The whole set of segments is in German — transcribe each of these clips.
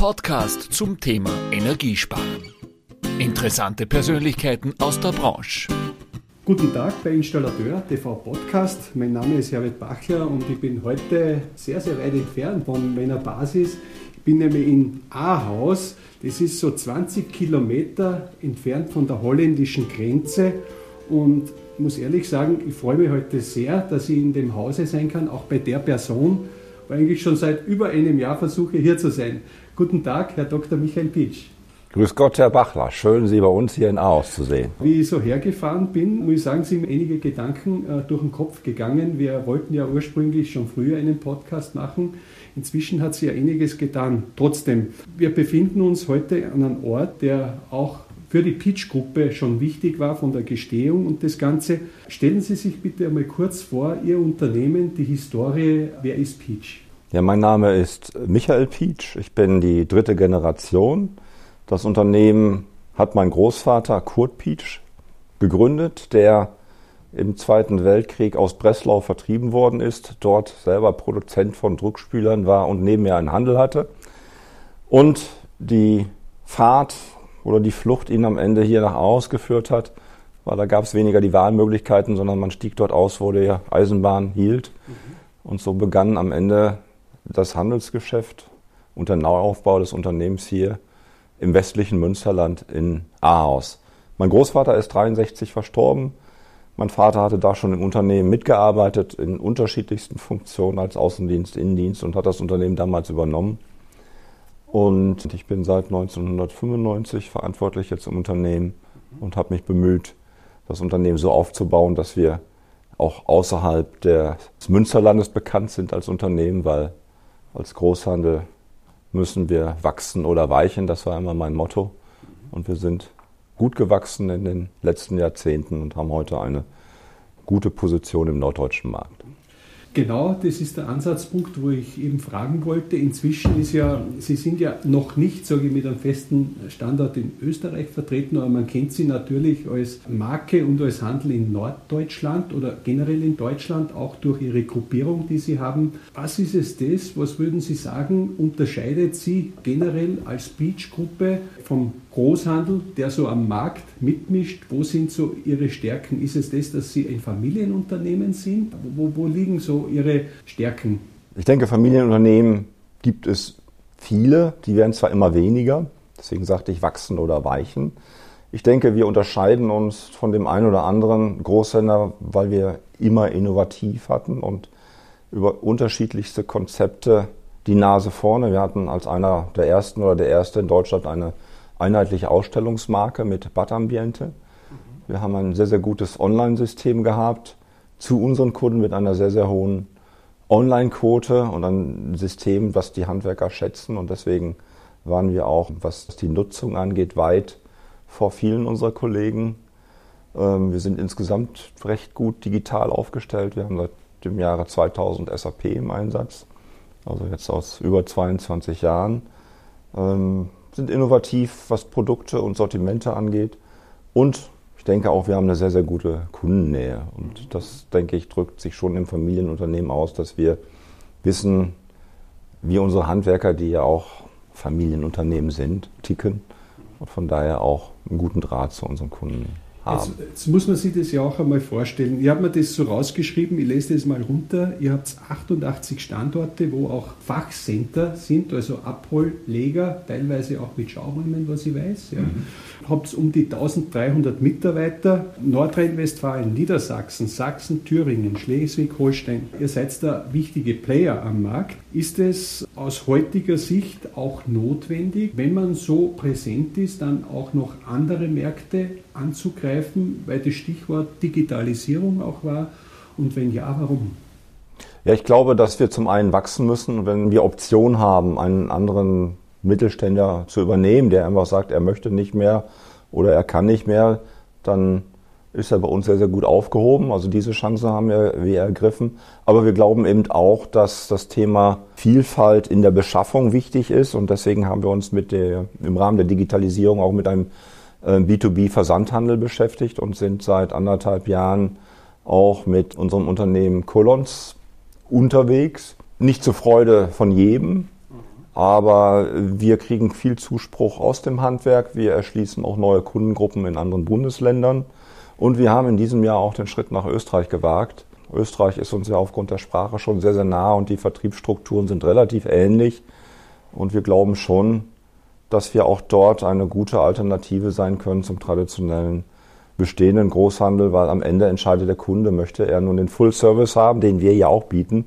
Podcast zum Thema Energiesparen. Interessante Persönlichkeiten aus der Branche. Guten Tag bei Installateur TV Podcast. Mein Name ist Herbert Bachler und ich bin heute sehr, sehr weit entfernt von meiner Basis. Ich bin nämlich in Ahaus. Das ist so 20 Kilometer entfernt von der holländischen Grenze. Und muss ehrlich sagen, ich freue mich heute sehr, dass ich in dem Hause sein kann, auch bei der Person, wo eigentlich schon seit über einem Jahr versuche, hier zu sein. Guten Tag, Herr Dr. Michael Pitsch. Grüß Gott, Herr Bachler. Schön, Sie bei uns hier in Aarhus zu sehen. Wie ich so hergefahren bin, muss ich sagen, sind mir einige Gedanken äh, durch den Kopf gegangen. Wir wollten ja ursprünglich schon früher einen Podcast machen. Inzwischen hat sich ja einiges getan. Trotzdem, wir befinden uns heute an einem Ort, der auch für die Pitch-Gruppe schon wichtig war von der Gestehung und das Ganze. Stellen Sie sich bitte einmal kurz vor, Ihr Unternehmen, die Historie, wer ist Pitch? Ja, mein Name ist Michael Pietsch. Ich bin die dritte Generation. Das Unternehmen hat mein Großvater Kurt Pietsch gegründet, der im Zweiten Weltkrieg aus Breslau vertrieben worden ist, dort selber Produzent von Druckspülern war und neben mir einen Handel hatte. Und die Fahrt oder die Flucht ihn am Ende hier nach Aarhus geführt hat, weil da gab es weniger die Wahlmöglichkeiten, sondern man stieg dort aus, wo die Eisenbahn hielt. Mhm. Und so begann am Ende das Handelsgeschäft und der Neuaufbau des Unternehmens hier im westlichen Münsterland in Ahaus. Mein Großvater ist 63 verstorben. Mein Vater hatte da schon im Unternehmen mitgearbeitet, in unterschiedlichsten Funktionen als Außendienst, Innendienst und hat das Unternehmen damals übernommen. Und ich bin seit 1995 verantwortlich jetzt im Unternehmen und habe mich bemüht, das Unternehmen so aufzubauen, dass wir auch außerhalb des Münsterlandes bekannt sind als Unternehmen, weil als Großhandel müssen wir wachsen oder weichen. Das war immer mein Motto. Und wir sind gut gewachsen in den letzten Jahrzehnten und haben heute eine gute Position im norddeutschen Markt. Genau, das ist der Ansatzpunkt, wo ich eben fragen wollte. Inzwischen ist ja, Sie sind ja noch nicht, sage ich, mit einem festen Standort in Österreich vertreten, aber man kennt Sie natürlich als Marke und als Handel in Norddeutschland oder generell in Deutschland, auch durch Ihre Gruppierung, die Sie haben. Was ist es das, was würden Sie sagen, unterscheidet Sie generell als Beach-Gruppe vom Großhandel, der so am Markt mitmischt? Wo sind so Ihre Stärken? Ist es das, dass Sie ein Familienunternehmen sind? Wo, wo liegen so Ihre Stärken? Ich denke, Familienunternehmen gibt es viele, die werden zwar immer weniger, deswegen sagte ich wachsen oder weichen. Ich denke, wir unterscheiden uns von dem einen oder anderen Großhändler, weil wir immer innovativ hatten und über unterschiedlichste Konzepte die Nase vorne. Wir hatten als einer der ersten oder der erste in Deutschland eine einheitliche Ausstellungsmarke mit Badambiente. Wir haben ein sehr, sehr gutes Online-System gehabt zu unseren Kunden mit einer sehr, sehr hohen Online-Quote und ein System, was die Handwerker schätzen. Und deswegen waren wir auch, was die Nutzung angeht, weit vor vielen unserer Kollegen. Ähm, wir sind insgesamt recht gut digital aufgestellt. Wir haben seit dem Jahre 2000 SAP im Einsatz, also jetzt aus über 22 Jahren. Sind innovativ, was Produkte und Sortimente angeht. Und ich denke auch, wir haben eine sehr, sehr gute Kundennähe. Und das, denke ich, drückt sich schon im Familienunternehmen aus, dass wir wissen, wie unsere Handwerker, die ja auch Familienunternehmen sind, ticken und von daher auch einen guten Draht zu unseren Kunden haben. Jetzt, jetzt, muss man sich das ja auch einmal vorstellen. Ich habe mir das so rausgeschrieben, ich lese das mal runter. Ihr habt 88 Standorte, wo auch Fachcenter sind, also Abholleger, teilweise auch mit Schauräumen, was ich weiß. Ja. Mhm. Habt um die 1300 Mitarbeiter, Nordrhein-Westfalen, Niedersachsen, Sachsen, Thüringen, Schleswig-Holstein. Ihr seid da wichtige Player am Markt. Ist es aus heutiger Sicht auch notwendig, wenn man so präsent ist, dann auch noch andere Märkte anzugreifen, weil das Stichwort Digitalisierung auch war? Und wenn ja, warum? Ja, ich glaube, dass wir zum einen wachsen müssen, wenn wir Option haben, einen anderen Mittelständler zu übernehmen, der einfach sagt, er möchte nicht mehr oder er kann nicht mehr, dann ist er bei uns sehr, sehr gut aufgehoben. Also diese Chance haben wir, wir ergriffen. Aber wir glauben eben auch, dass das Thema Vielfalt in der Beschaffung wichtig ist. Und deswegen haben wir uns mit der, im Rahmen der Digitalisierung auch mit einem B2B-Versandhandel beschäftigt und sind seit anderthalb Jahren auch mit unserem Unternehmen Colons unterwegs. Nicht zur Freude von jedem, Aber wir kriegen viel Zuspruch aus dem Handwerk. Wir erschließen auch neue Kundengruppen in anderen Bundesländern. Und wir haben in diesem Jahr auch den Schritt nach Österreich gewagt. Österreich ist uns ja aufgrund der Sprache schon sehr, sehr nah und die Vertriebsstrukturen sind relativ ähnlich. Und wir glauben schon, dass wir auch dort eine gute Alternative sein können zum traditionellen bestehenden Großhandel, weil am Ende entscheidet der Kunde, möchte er nun den Full Service haben, den wir ja auch bieten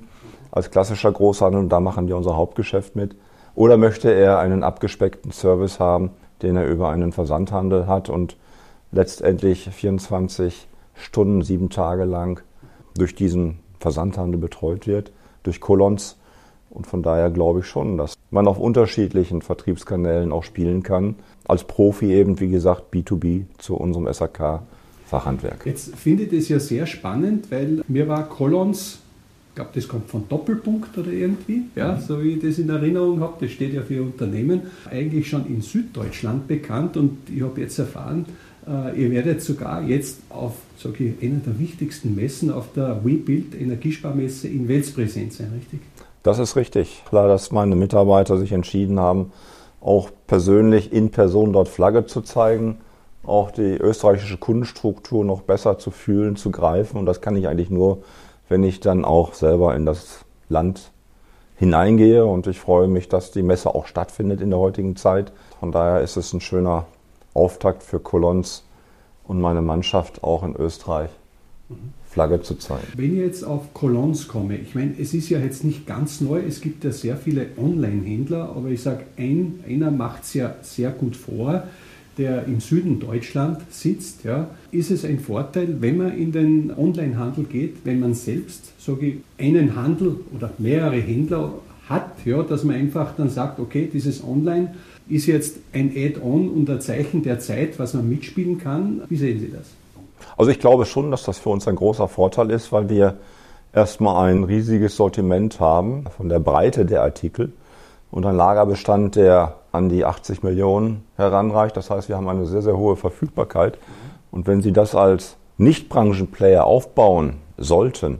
als klassischer Großhandel und da machen wir unser Hauptgeschäft mit, oder möchte er einen abgespeckten Service haben, den er über einen Versandhandel hat und letztendlich 24 Stunden, sieben Tage lang durch diesen Versandhandel betreut wird, durch Kolons. Und von daher glaube ich schon, dass man auf unterschiedlichen Vertriebskanälen auch spielen kann. Als Profi eben, wie gesagt, B2B zu unserem SAK-Fachhandwerk. Jetzt finde ich das ja sehr spannend, weil mir war Kolons ich glaube, das kommt von Doppelpunkt oder irgendwie, ja, mhm. so wie ich das in Erinnerung habe. Das steht ja für Unternehmen. Eigentlich schon in Süddeutschland bekannt und ich habe jetzt erfahren, äh, ihr werdet sogar jetzt auf, ich, einer der wichtigsten Messen auf der WeBuild Energiesparmesse in Wels präsent sein, richtig? Das ist richtig. Klar, dass meine Mitarbeiter sich entschieden haben, auch persönlich in Person dort Flagge zu zeigen, auch die österreichische Kundenstruktur noch besser zu fühlen, zu greifen. Und das kann ich eigentlich nur wenn ich dann auch selber in das Land hineingehe. Und ich freue mich, dass die Messe auch stattfindet in der heutigen Zeit. Von daher ist es ein schöner Auftakt für Colons und meine Mannschaft auch in Österreich. Flagge zu zeigen. Wenn ich jetzt auf Colons komme, ich meine, es ist ja jetzt nicht ganz neu, es gibt ja sehr viele Online-Händler, aber ich sage, ein, einer macht es ja sehr gut vor der im Süden Deutschland sitzt, ja, ist es ein Vorteil, wenn man in den Onlinehandel geht, wenn man selbst sage ich, einen Handel oder mehrere Händler hat, ja, dass man einfach dann sagt, okay, dieses Online ist jetzt ein Add-on und ein Zeichen der Zeit, was man mitspielen kann. Wie sehen Sie das? Also ich glaube schon, dass das für uns ein großer Vorteil ist, weil wir erstmal ein riesiges Sortiment haben von der Breite der Artikel und ein Lagerbestand, der an die 80 Millionen heranreicht. Das heißt, wir haben eine sehr, sehr hohe Verfügbarkeit. Und wenn Sie das als Nicht-Branchen-Player aufbauen sollten,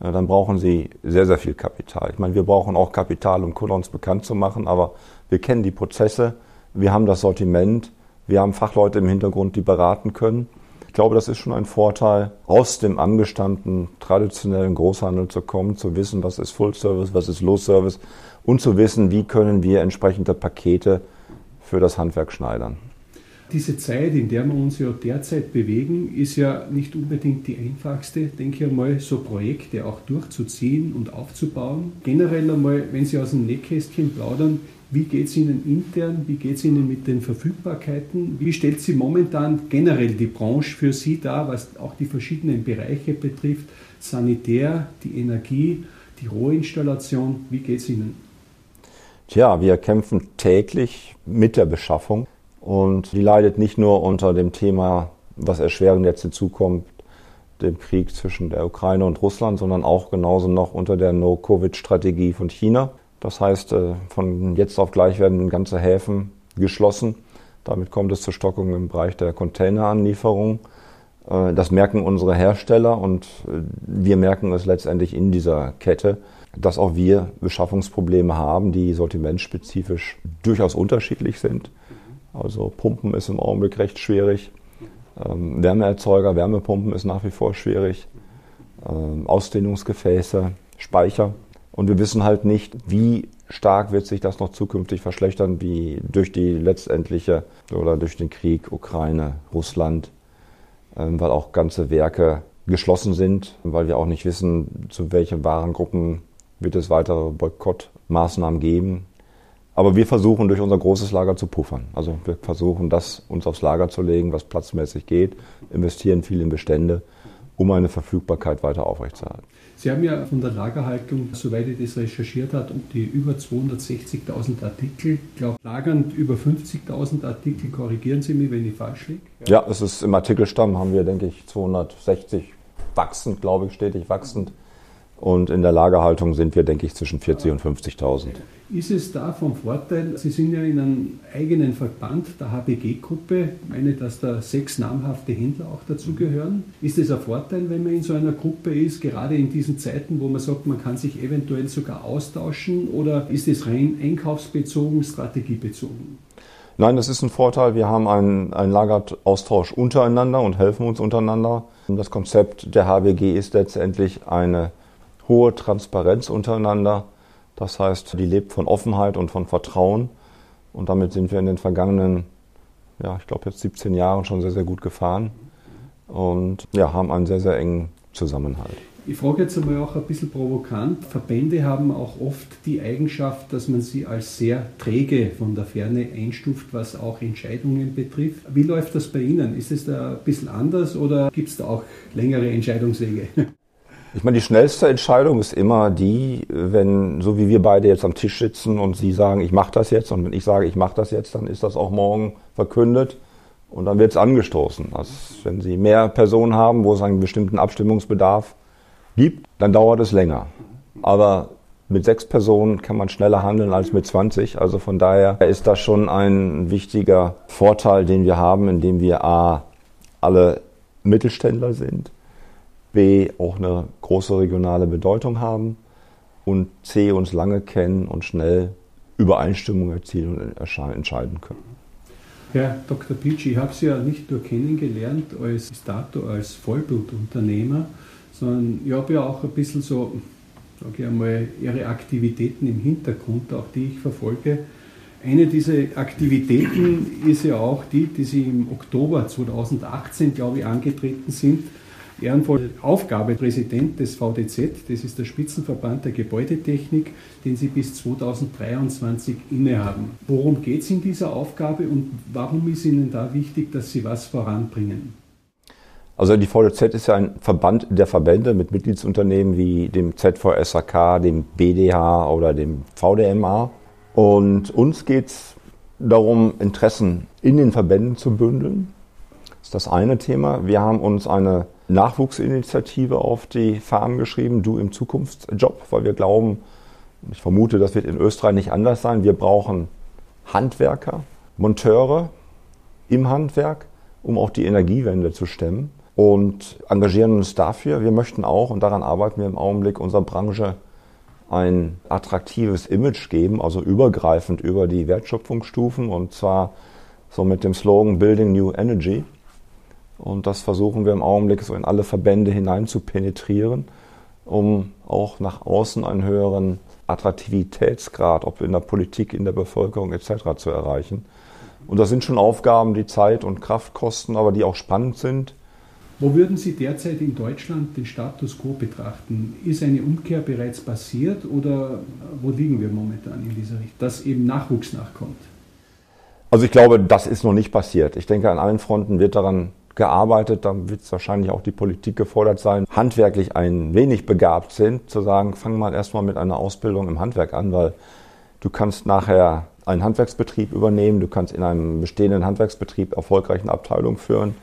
äh, dann brauchen Sie sehr, sehr viel Kapital. Ich meine, wir brauchen auch Kapital, um uns bekannt zu machen, aber wir kennen die Prozesse, wir haben das Sortiment, wir haben Fachleute im Hintergrund, die beraten können. Ich glaube, das ist schon ein Vorteil, aus dem angestammten traditionellen Großhandel zu kommen, zu wissen, was ist Full Service, was ist Low Service und zu wissen, wie können wir entsprechende Pakete für das Handwerk schneidern. Diese Zeit, in der wir uns ja derzeit bewegen, ist ja nicht unbedingt die einfachste, denke ich einmal, so Projekte auch durchzuziehen und aufzubauen. Generell einmal, wenn Sie aus dem Nähkästchen plaudern, wie geht es Ihnen intern? Wie geht es Ihnen mit den Verfügbarkeiten? Wie stellt sie momentan generell die Branche für Sie dar, was auch die verschiedenen Bereiche betrifft? Sanitär, die Energie, die Rohinstallation. Wie geht es Ihnen? Tja, wir kämpfen täglich mit der Beschaffung und die leidet nicht nur unter dem Thema, was erschwerend jetzt hinzukommt, dem Krieg zwischen der Ukraine und Russland, sondern auch genauso noch unter der No-Covid-Strategie von China. Das heißt, äh, von jetzt auf gleich werden ganze Häfen geschlossen. Damit kommt es zur Stockung im Bereich der Containeranlieferung. Äh, das merken unsere Hersteller und äh, wir merken es letztendlich in dieser Kette dass auch wir Beschaffungsprobleme haben, die sortimentspezifisch durchaus unterschiedlich sind. Also Pumpen ist im Augenblick recht schwierig. Ähm, Wärmeerzeuger, Wärmepumpen ist nach wie vor schwierig. Ähm, Ausdehnungsgefäße, Speicher. Und wir wissen halt nicht, wie stark wird sich das noch zukünftig verschlechtern, wie durch die letztendliche oder durch den Krieg Ukraine, Russland, ähm, weil auch ganze Werke geschlossen sind, weil wir auch nicht wissen, zu welchen Warengruppen wird es weitere Boykottmaßnahmen geben. Aber wir versuchen durch unser großes Lager zu puffern. Also wir versuchen das uns aufs Lager zu legen, was platzmäßig geht, investieren viel in Bestände, um eine Verfügbarkeit weiter aufrechtzuerhalten. Sie haben ja von der Lagerhaltung, soweit ich das recherchiert habe, um die über 260.000 Artikel, ich glaube, lagern über 50.000 Artikel. Korrigieren Sie mich, wenn ich falsch liege. Ja. ja, es ist im Artikelstamm haben wir, denke ich, 260 wachsend, glaube ich, stetig wachsend Und in der Lagerhaltung sind wir, denke ich, zwischen 40 und 50.000. Ist es da vom Vorteil, Sie sind ja in einem eigenen Verband, der HBG-Gruppe, meine, dass da sechs namhafte Händler auch dazugehören. Ist es ein Vorteil, wenn man in so einer Gruppe ist, gerade in diesen Zeiten, wo man sagt, man kann sich eventuell sogar austauschen oder ist es rein einkaufsbezogen, strategiebezogen? Nein, das ist ein Vorteil. Wir haben einen, einen Lageraustausch untereinander und helfen uns untereinander. Das Konzept der HBG ist letztendlich eine hohe Transparenz untereinander. Das heißt, die lebt von Offenheit und von Vertrauen. Und damit sind wir in den vergangenen, ja, ich glaube jetzt 17 Jahren schon sehr, sehr gut gefahren und ja, haben einen sehr, sehr engen Zusammenhalt. Ich frage jetzt einmal auch ein bisschen provokant. Verbände haben auch oft die Eigenschaft, dass man sie als sehr träge von der Ferne einstuft, was auch Entscheidungen betrifft. Wie läuft das bei Ihnen? Ist es da ein bisschen anders oder gibt es da auch längere Entscheidungswege? Ich meine, die schnellste Entscheidung ist immer die, wenn, so wie wir beide jetzt am Tisch sitzen und Sie sagen, ich mache das jetzt, und wenn ich sage, ich mache das jetzt, dann ist das auch morgen verkündet und dann wird es angestoßen. Also, wenn Sie mehr Personen haben, wo es einen bestimmten Abstimmungsbedarf gibt, dann dauert es länger. Aber mit sechs Personen kann man schneller handeln als mit 20. Also von daher ist das schon ein wichtiger Vorteil, den wir haben, indem wir A, alle Mittelständler sind B auch eine große regionale Bedeutung haben und C uns lange kennen und schnell Übereinstimmung erzielen und entscheiden können. Herr Dr. Pitsch, ich habe Sie ja nicht nur kennengelernt als dato als Vollblutunternehmer, sondern ich habe ja auch ein bisschen so, sage ich einmal, Ihre Aktivitäten im Hintergrund, auch die ich verfolge. Eine dieser Aktivitäten ist ja auch die, die Sie im Oktober 2018, glaube ich, angetreten sind, ehrenvolle Aufgabe Präsident des VDZ, das ist der Spitzenverband der Gebäudetechnik, den Sie bis 2023 innehaben. Worum geht es in dieser Aufgabe und warum ist Ihnen da wichtig, dass Sie was voranbringen? Also die VDZ ist ja ein Verband der Verbände mit Mitgliedsunternehmen wie dem ZVSAK, dem BDH oder dem VDMA. Und uns geht es darum, Interessen in den Verbänden zu bündeln. Das ist das eine Thema. Wir haben uns eine Nachwuchsinitiative auf die Fahnen geschrieben, du im Zukunftsjob, weil wir glauben, ich vermute, das wird in Österreich nicht anders sein, wir brauchen Handwerker, Monteure im Handwerk, um auch die Energiewende zu stemmen und engagieren uns dafür. Wir möchten auch, und daran arbeiten wir im Augenblick, unserer Branche ein attraktives Image geben, also übergreifend über die Wertschöpfungsstufen und zwar so mit dem Slogan Building New Energy. Und das versuchen wir im Augenblick so in alle Verbände hinein zu penetrieren, um auch nach außen einen höheren Attraktivitätsgrad, ob in der Politik, in der Bevölkerung etc. zu erreichen. Und das sind schon Aufgaben, die Zeit und Kraft kosten, aber die auch spannend sind. Wo würden Sie derzeit in Deutschland den Status quo betrachten? Ist eine Umkehr bereits passiert oder wo liegen wir momentan in dieser Richtung, dass eben Nachwuchs nachkommt? Also ich glaube, das ist noch nicht passiert. Ich denke, an allen Fronten wird daran gearbeitet, dann wird es wahrscheinlich auch die Politik gefordert sein, handwerklich ein wenig begabt sind, zu sagen, fang mal erstmal mit einer Ausbildung im Handwerk an, weil du kannst nachher einen Handwerksbetrieb übernehmen, du kannst in einem bestehenden Handwerksbetrieb erfolgreich eine Abteilung führen,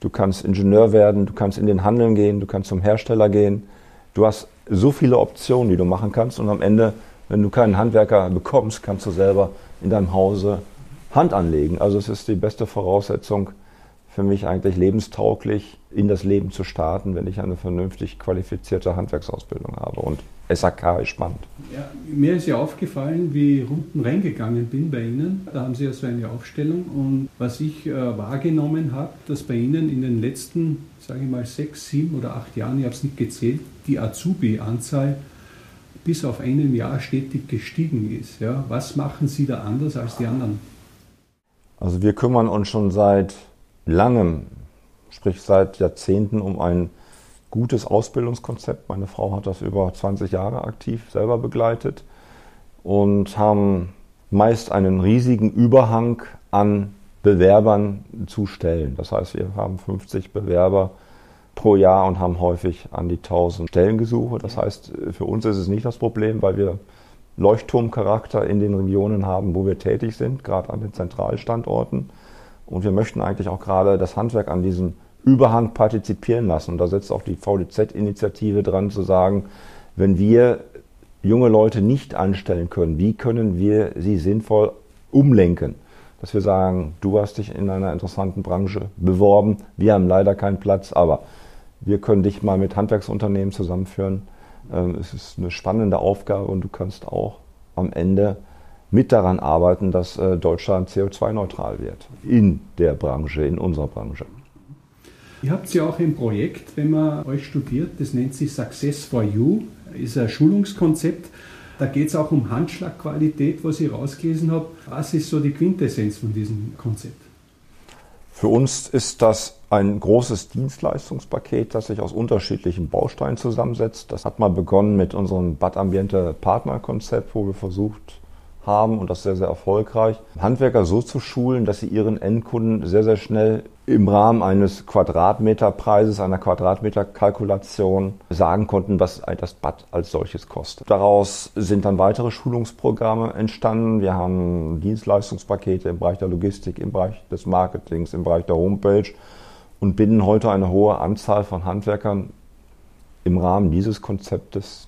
du kannst Ingenieur werden, du kannst in den Handel gehen, du kannst zum Hersteller gehen. Du hast so viele Optionen, die du machen kannst und am Ende, wenn du keinen Handwerker bekommst, kannst du selber in deinem Hause Hand anlegen. Also es ist die beste Voraussetzung, für mich eigentlich lebenstauglich, in das Leben zu starten, wenn ich eine vernünftig qualifizierte Handwerksausbildung habe. Und SAK ist spannend. Ja, mir ist ja aufgefallen, wie ich unten reingegangen bin bei Ihnen. Da haben Sie ja so eine Aufstellung. Und was ich äh, wahrgenommen habe, dass bei Ihnen in den letzten, sage ich mal, sechs, sieben oder acht Jahren, ich habe es nicht gezählt, die Azubi-Anzahl bis auf einem Jahr stetig gestiegen ist. Ja, was machen Sie da anders als die anderen? Also wir kümmern uns schon seit langem, sprich seit Jahrzehnten, um ein gutes Ausbildungskonzept. Meine Frau hat das über 20 Jahre aktiv selber begleitet und haben meist einen riesigen Überhang an Bewerbern zu stellen. Das heißt, wir haben 50 Bewerber pro Jahr und haben häufig an die 1000 Stellengesuche. Das heißt, für uns ist es nicht das Problem, weil wir Leuchtturmcharakter in den Regionen haben, wo wir tätig sind, gerade an den Zentralstandorten. Und wir möchten eigentlich auch gerade das Handwerk an diesem Überhang partizipieren lassen. Und da setzt auch die VDZ-Initiative dran zu sagen, wenn wir junge Leute nicht anstellen können, wie können wir sie sinnvoll umlenken? Dass wir sagen, du hast dich in einer interessanten Branche beworben, wir haben leider keinen Platz, aber wir können dich mal mit Handwerksunternehmen zusammenführen. Ähm, es ist eine spannende Aufgabe und du kannst auch am Ende mit daran arbeiten, dass äh, Deutschland CO2-neutral wird. In der Branche, in unserer Branche. Ihr habt ja auch ein Projekt, wenn man euch studiert, das nennt sich Success for You, ist ein Schulungskonzept. Da geht es auch um Handschlagqualität, was ich rausgelesen habe. Was ist so die Quintessenz von diesem Konzept? Für uns ist das ein großes Dienstleistungspaket, das sich aus unterschiedlichen Bausteinen zusammensetzt. Das hat mal begonnen mit unserem Bad Ambiente Partnerkonzept, wo wir versucht haben und das sehr, sehr erfolgreich, Handwerker so zu schulen, dass sie ihren Endkunden sehr, sehr schnell im Rahmen eines Quadratmeterpreises, einer Quadratmeterkalkulation sagen konnten, was das Bad als solches kostet. Daraus sind dann weitere Schulungsprogramme entstanden. Wir haben Dienstleistungspakete im Bereich der Logistik, im Bereich des Marketings, im Bereich der Homepage und binden heute eine hohe Anzahl von Handwerkern im Rahmen dieses Konzeptes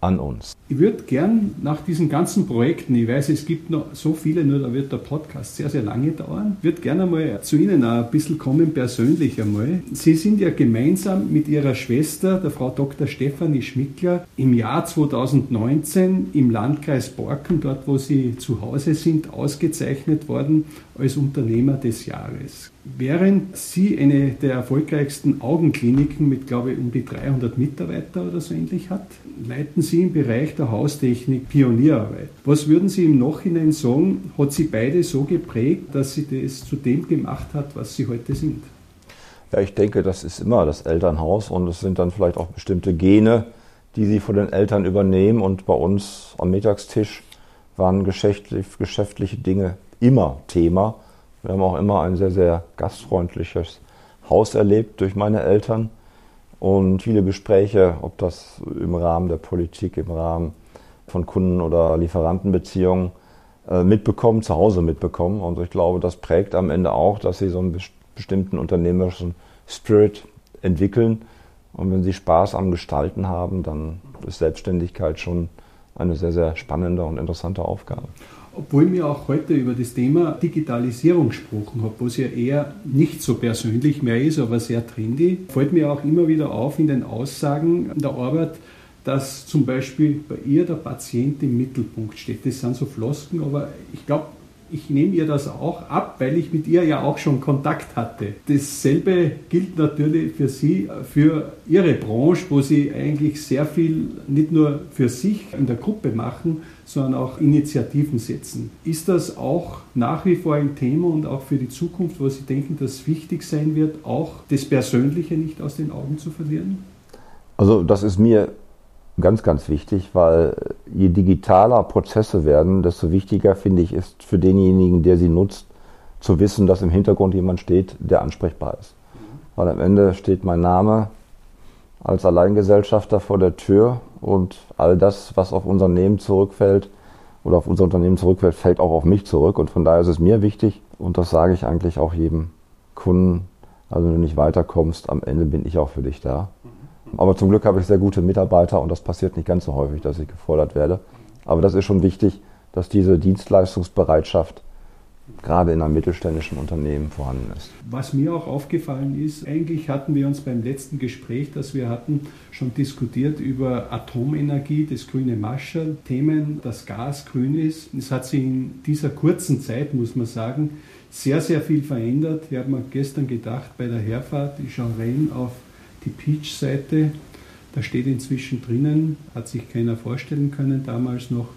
an uns. Ich würde gern nach diesen ganzen Projekten, ich weiß, es gibt noch so viele, nur da wird der Podcast sehr, sehr lange dauern, würde gerne mal zu Ihnen auch ein bisschen kommen, persönlich einmal. Sie sind ja gemeinsam mit Ihrer Schwester, der Frau Dr. Stefanie Schmickler, im Jahr 2019 im Landkreis Borken, dort wo Sie zu Hause sind, ausgezeichnet worden als Unternehmer des Jahres. Während Sie eine der erfolgreichsten Augenkliniken mit, glaube ich, um die 300 Mitarbeiter oder so ähnlich hat, leiten Sie im Bereich der Haustechnik Pionierarbeit. Was würden Sie im Nachhinein sagen, hat Sie beide so geprägt, dass Sie das zu dem gemacht hat, was Sie heute sind? Ja, ich denke, das ist immer das Elternhaus und es sind dann vielleicht auch bestimmte Gene, die Sie von den Eltern übernehmen. Und bei uns am Mittagstisch waren geschäftliche Dinge immer Thema. Wir haben auch immer ein sehr, sehr gastfreundliches Haus erlebt durch meine Eltern und viele Gespräche, ob das im Rahmen der Politik, im Rahmen von Kunden- oder Lieferantenbeziehungen äh, mitbekommen, zu Hause mitbekommen. Und ich glaube, das prägt am Ende auch, dass sie so einen bestimmten unternehmerischen Spirit entwickeln. Und wenn sie Spaß am Gestalten haben, dann ist Selbstständigkeit schon eine sehr, sehr spannende und interessante Aufgabe obwohl wir auch heute über das Thema Digitalisierung gesprochen haben, was ja eher nicht so persönlich mehr ist, aber sehr trendy, fällt mir auch immer wieder auf in den Aussagen der Arbeit, dass zum Beispiel bei ihr der Patient im Mittelpunkt steht. Das sind so Flosken, aber ich glaube, ich nehme ihr das auch ab, weil ich mit ihr ja auch schon Kontakt hatte. Dasselbe gilt natürlich für Sie, für Ihre Branche, wo Sie eigentlich sehr viel nicht nur für sich in der Gruppe machen, sondern auch Initiativen setzen. Ist das auch nach wie vor ein Thema und auch für die Zukunft, wo Sie denken, dass wichtig sein wird, auch das Persönliche nicht aus den Augen zu verlieren? Also das ist mir ganz, ganz wichtig, weil je digitaler Prozesse werden, desto wichtiger finde ich ist für denjenigen, der sie nutzt, zu wissen, dass im Hintergrund jemand steht, der ansprechbar ist. Weil am Ende steht mein Name als Alleingesellschafter vor der Tür und all das, was auf unser Unternehmen zurückfällt oder auf unser Unternehmen zurückfällt, fällt auch auf mich zurück. Und von daher ist es mir wichtig und das sage ich eigentlich auch jedem Kunden. Also wenn du nicht weiterkommst, am Ende bin ich auch für dich da. Aber zum Glück habe ich sehr gute Mitarbeiter und das passiert nicht ganz so häufig, dass ich gefordert werde. Aber das ist schon wichtig, dass diese Dienstleistungsbereitschaft gerade in einem mittelständischen Unternehmen vorhanden ist. Was mir auch aufgefallen ist, eigentlich hatten wir uns beim letzten Gespräch, das wir hatten, schon diskutiert über Atomenergie, das grüne Mascherl, Themen, dass Gas grün ist. Es hat sich in dieser kurzen Zeit, muss man sagen, sehr, sehr viel verändert. Ich habe mir gestern gedacht, bei der Herfahrt, ich schaue rein auf die Peach-Seite, da steht inzwischen drinnen, hat sich keiner vorstellen können damals noch,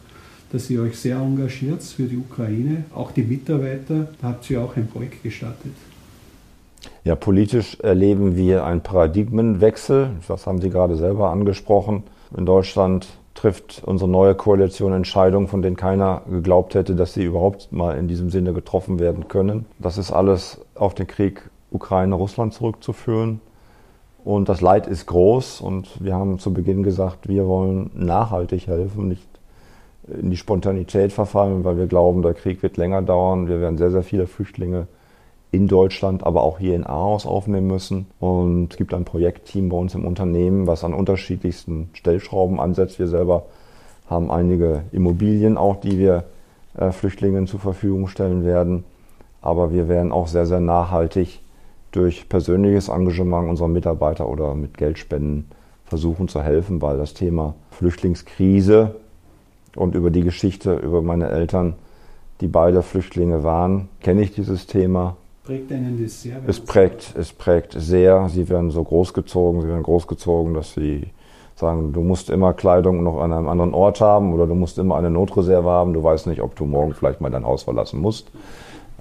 dass ihr euch sehr engagiert für die Ukraine, auch die Mitarbeiter, da habt ihr auch ein Projekt gestartet. Ja, politisch erleben wir einen Paradigmenwechsel, das haben Sie gerade selber angesprochen. In Deutschland trifft unsere neue Koalition Entscheidungen, von denen keiner geglaubt hätte, dass sie überhaupt mal in diesem Sinne getroffen werden können. Das ist alles auf den Krieg Ukraine-Russland zurückzuführen. Und das Leid ist groß und wir haben zu Beginn gesagt, wir wollen nachhaltig helfen, nicht in die Spontanität verfallen, weil wir glauben, der Krieg wird länger dauern. Wir werden sehr, sehr viele Flüchtlinge in Deutschland, aber auch hier in Aarhus aufnehmen müssen. Und es gibt ein Projektteam bei uns im Unternehmen, was an unterschiedlichsten Stellschrauben ansetzt. Wir selber haben einige Immobilien auch, die wir äh, Flüchtlingen zur Verfügung stellen werden. Aber wir werden auch sehr, sehr nachhaltig durch persönliches Engagement unserer Mitarbeiter oder mit Geldspenden versuchen zu helfen, weil das Thema Flüchtlingskrise und über die Geschichte über meine Eltern, die beide Flüchtlinge waren, kenne ich dieses Thema. Prägt einen das sehr? Es prägt, es prägt sehr. Sie werden so großgezogen, sie werden großgezogen, dass sie sagen, du musst immer Kleidung noch an einem anderen Ort haben oder du musst immer eine Notreserve haben. Du weißt nicht, ob du morgen vielleicht mal dein Haus verlassen musst.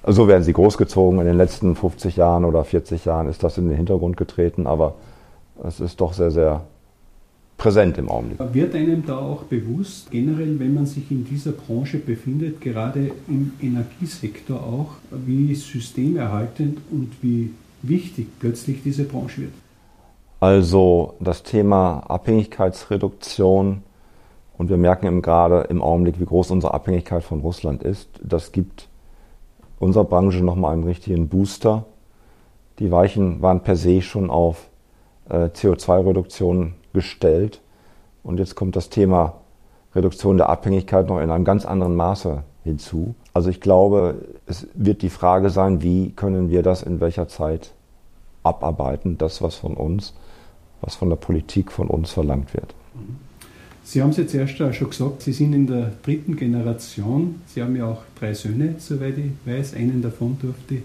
So werden sie großgezogen. In den letzten 50 Jahren oder 40 Jahren ist das in den Hintergrund getreten, aber es ist doch sehr, sehr präsent im Augenblick. Wird einem da auch bewusst, generell, wenn man sich in dieser Branche befindet, gerade im Energiesektor auch, wie systemerhaltend und wie wichtig plötzlich diese Branche wird? Also das Thema Abhängigkeitsreduktion und wir merken eben gerade im Augenblick, wie groß unsere Abhängigkeit von Russland ist. Das gibt unserer Branche nochmal einen richtigen Booster. Die Weichen waren per se schon auf äh, CO2-Reduktion gestellt. Und jetzt kommt das Thema Reduktion der Abhängigkeit noch in einem ganz anderen Maße hinzu. Also ich glaube, es wird die Frage sein, wie können wir das in welcher Zeit abarbeiten, das, was von uns, was von der Politik von uns verlangt wird. Sie haben es jetzt erst schon gesagt, Sie sind in der dritten Generation. Sie haben ja auch drei Söhne, soweit ich weiß. Einen davon durfte ich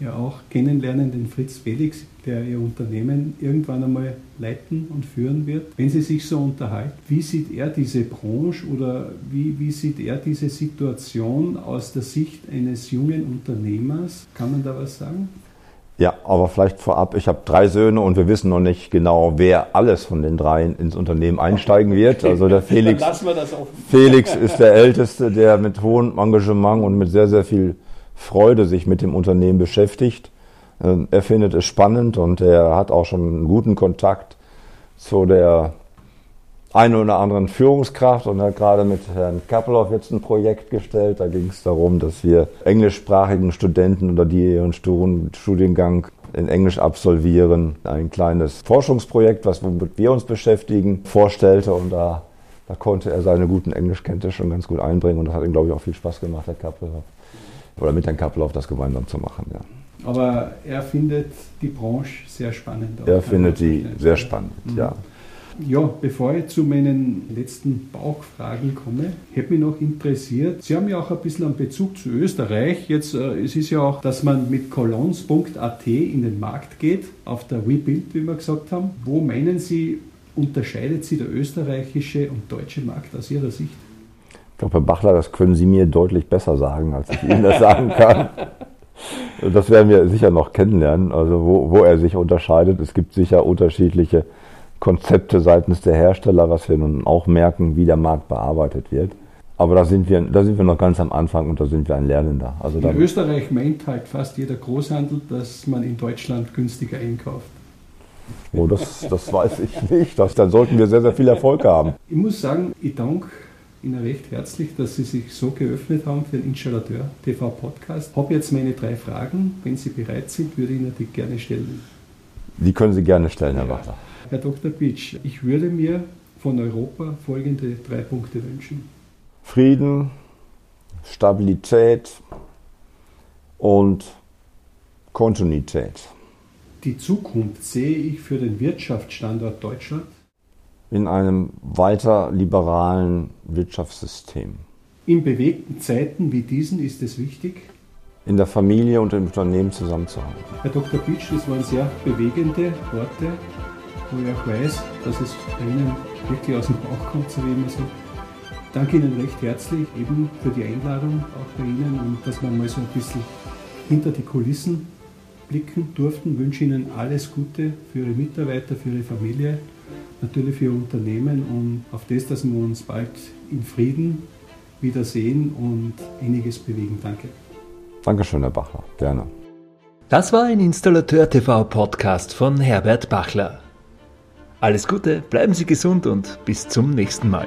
ja auch kennenlernen, den Fritz Felix, der Ihr Unternehmen irgendwann einmal leiten und führen wird. Wenn Sie sich so unterhalten, wie sieht er diese Branche oder wie, wie sieht er diese Situation aus der Sicht eines jungen Unternehmers? Kann man da was sagen? Ja, aber vielleicht vorab, ich habe drei Söhne und wir wissen noch nicht genau, wer alles von den dreien ins Unternehmen einsteigen wird. Also der Felix, Felix ist der Älteste, der mit hohem Engagement und mit sehr, sehr viel Freude sich mit dem Unternehmen beschäftigt. Ähm, er findet es spannend und er hat auch schon einen guten Kontakt zu der einen oder anderen Führungskraft und hat gerade mit Herrn Kappelhoff jetzt ein Projekt gestellt. Da ging es darum, dass wir englischsprachigen Studenten oder die ihren Studiengang in Englisch absolvieren, ein kleines Forschungsprojekt, was womit wir uns beschäftigen, vorstellte und da, da konnte er seine guten Englischkenntnisse schon ganz gut einbringen und das hat ihm, glaube ich, auch viel Spaß gemacht, Herr Kappelhoff oder mit Herrn Kappelhoff das gemeinsam zu machen. Ja. Aber er findet die Branche sehr spannend. Er findet die sehr spannend, mhm. ja. Ja, bevor ich zu meinen letzten Bauchfragen komme, hätte mich noch interessiert, Sie haben ja auch ein bisschen einen Bezug zu Österreich. Jetzt, äh, es ist ja auch, dass man mit colons.at in den Markt geht, auf der WeBuild, wie wir gesagt haben. Wo meinen Sie, unterscheidet sich der österreichische und deutsche Markt aus Ihrer Sicht? Ich glaube, Herr Bachler, das können Sie mir deutlich besser sagen, als ich Ihnen das sagen kann. Das werden wir sicher noch kennenlernen, also wo, wo er sich unterscheidet. Es gibt sicher unterschiedliche Konzepte seitens der Hersteller, was wir nun auch merken, wie der Markt bearbeitet wird. Aber da sind wir, da sind wir noch ganz am Anfang und da sind wir ein Lernender. Also in Österreich meint halt fast jeder Großhandel, dass man in Deutschland günstiger einkauft. Oh, das, das weiß ich nicht. Das, dann sollten wir sehr, sehr viel Erfolg haben. Ich muss sagen, ich danke Ihnen recht herzlich, dass Sie sich so geöffnet haben für den Installateur TV Podcast. Ich habe jetzt meine drei Fragen. Wenn Sie bereit sind, würde ich Ihnen die gerne stellen. Die können Sie gerne stellen, Herr Wachter. Herr Dr. Pitsch, ich würde mir von Europa folgende drei Punkte wünschen. Frieden, Stabilität und Kontinuität. Die Zukunft sehe ich für den Wirtschaftsstandort Deutschland in einem weiter liberalen Wirtschaftssystem. In bewegten Zeiten wie diesen ist es wichtig, in der Familie und im Unternehmen zusammenzuhalten. Herr Dr. Pitsch, das waren sehr bewegende Worte, wo ich auch weiß, dass es bei Ihnen wirklich aus dem Bauch kommt, so wie immer so. Danke Ihnen recht herzlich eben für die Einladung auch bei Ihnen und dass wir mal so ein bisschen hinter die Kulissen blicken durften. Ich wünsche Ihnen alles Gute für Ihre Mitarbeiter, für Ihre Familie natürlich für Unternehmen und auf das, dass wir uns bald in Frieden wiedersehen und einiges bewegen. Danke. Dankeschön, Herr Bachler. Gerne. Das war ein Installateur TV Podcast von Herbert Bachler. Alles Gute, bleiben Sie gesund und bis zum nächsten Mal.